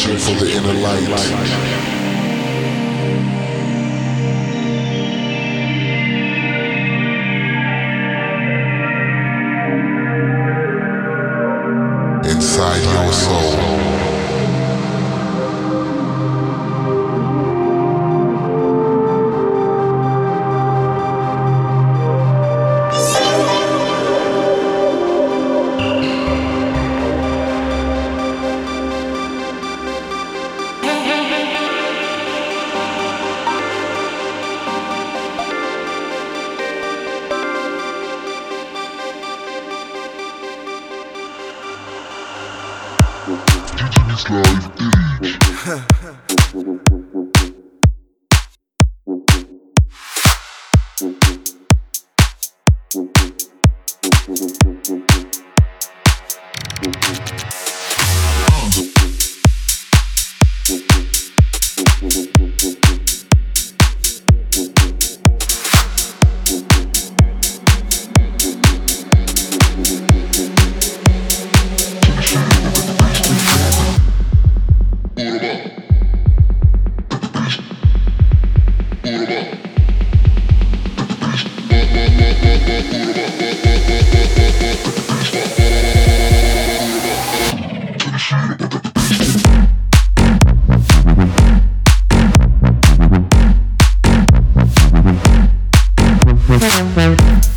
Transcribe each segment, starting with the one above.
Searching for the inner light. Mm-hmm.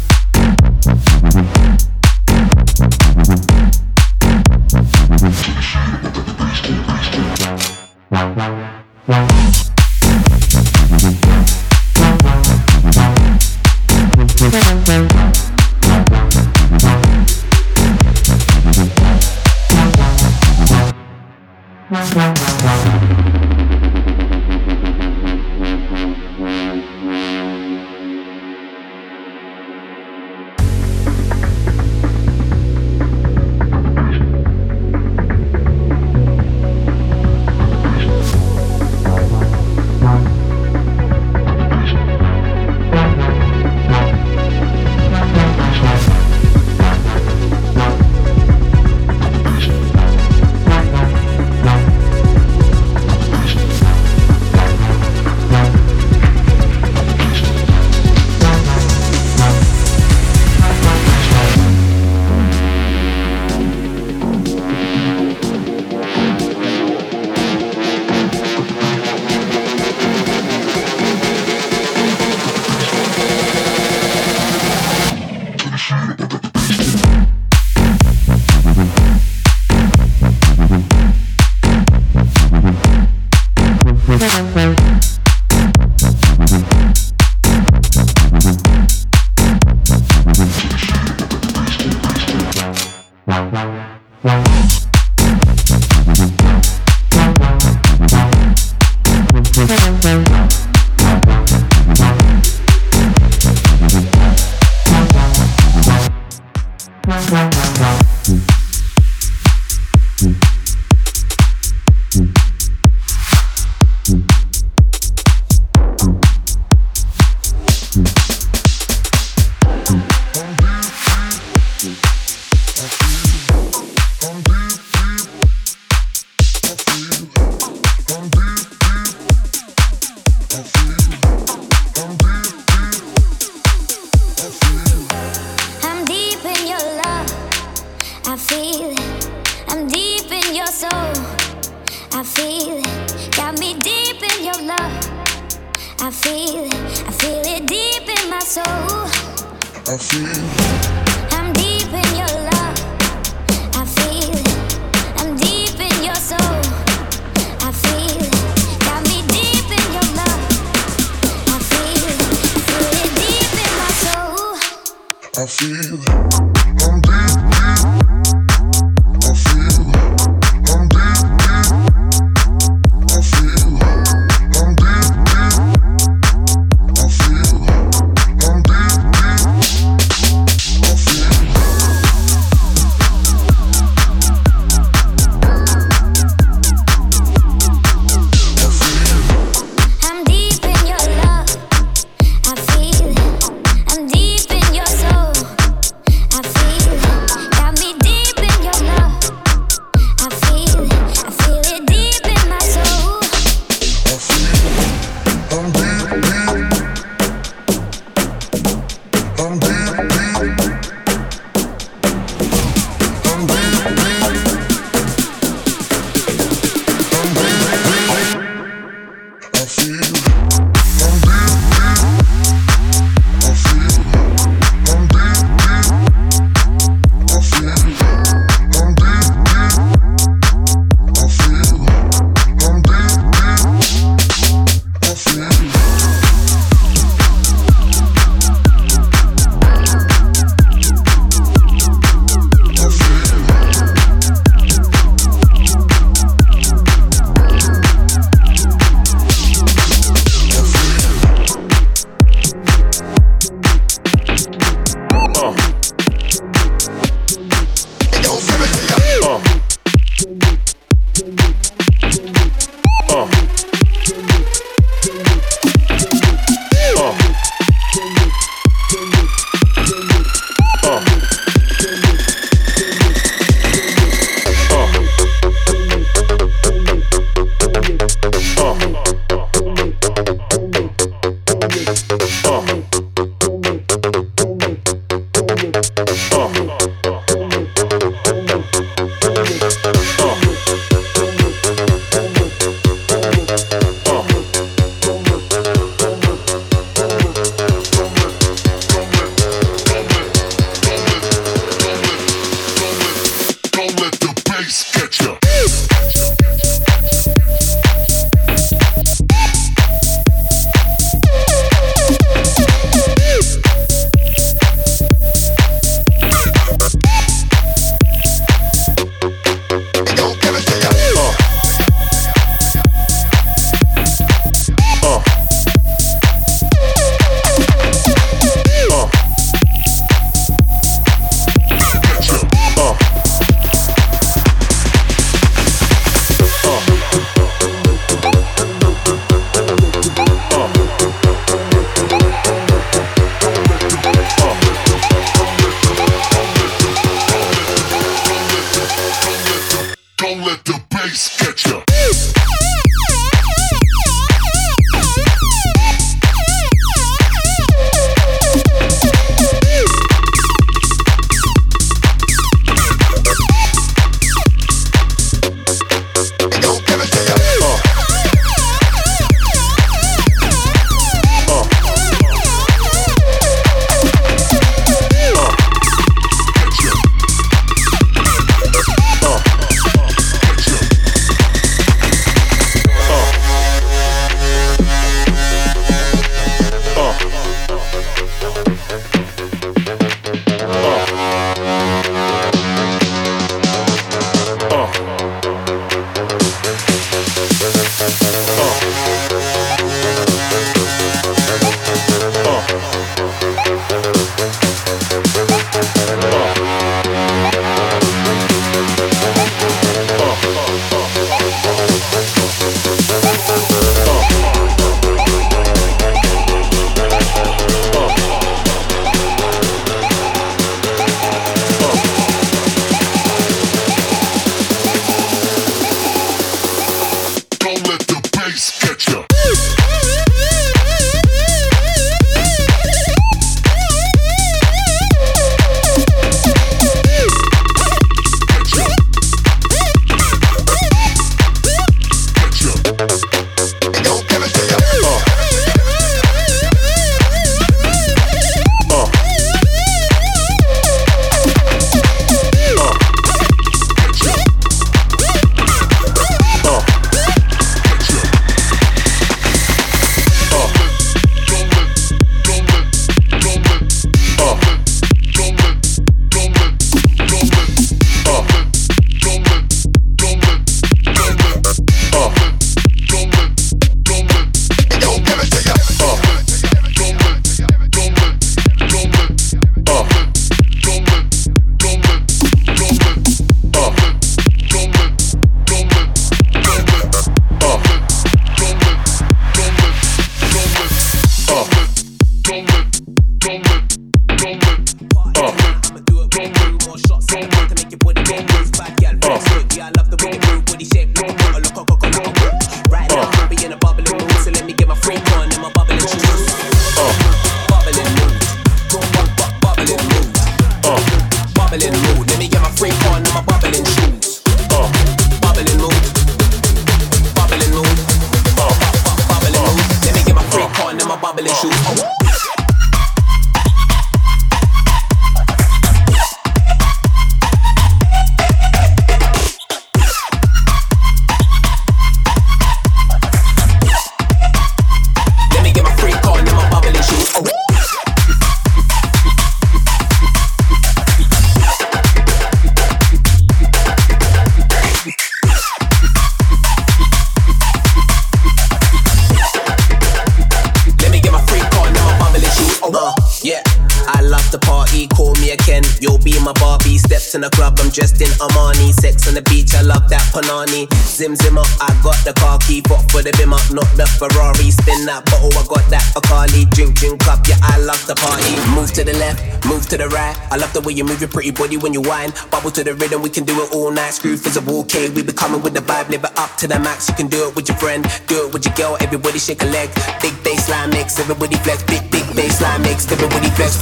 Way you move your pretty body when you whine. Bubble to the rhythm, we can do it all night. Screw physical, okay, we be coming with the vibe, live it up to the max. You can do it with your friend, do it with your girl, everybody shake a leg. Big bassline mix, everybody flex. Big, big bassline mix, everybody flex.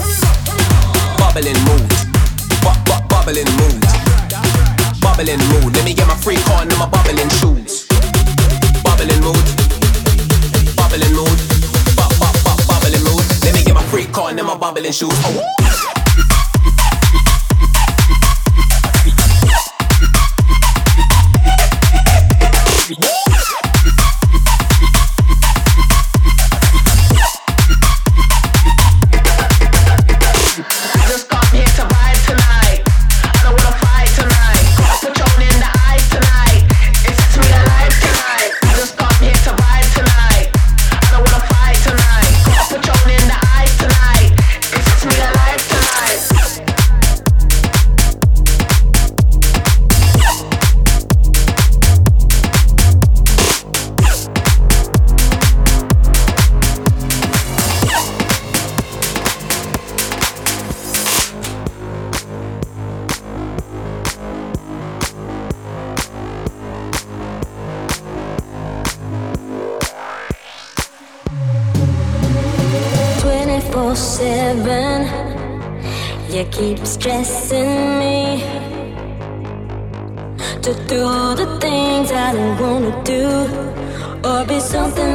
Bubbling mood, bu- bu- bubbling mood, bubbling mood. Let me get my freak on and my bubbling shoes. Bubbling mood, bubbling mood, freak on and my bubbling shoes. Oh. stressing me to do the things I don't wanna do or be something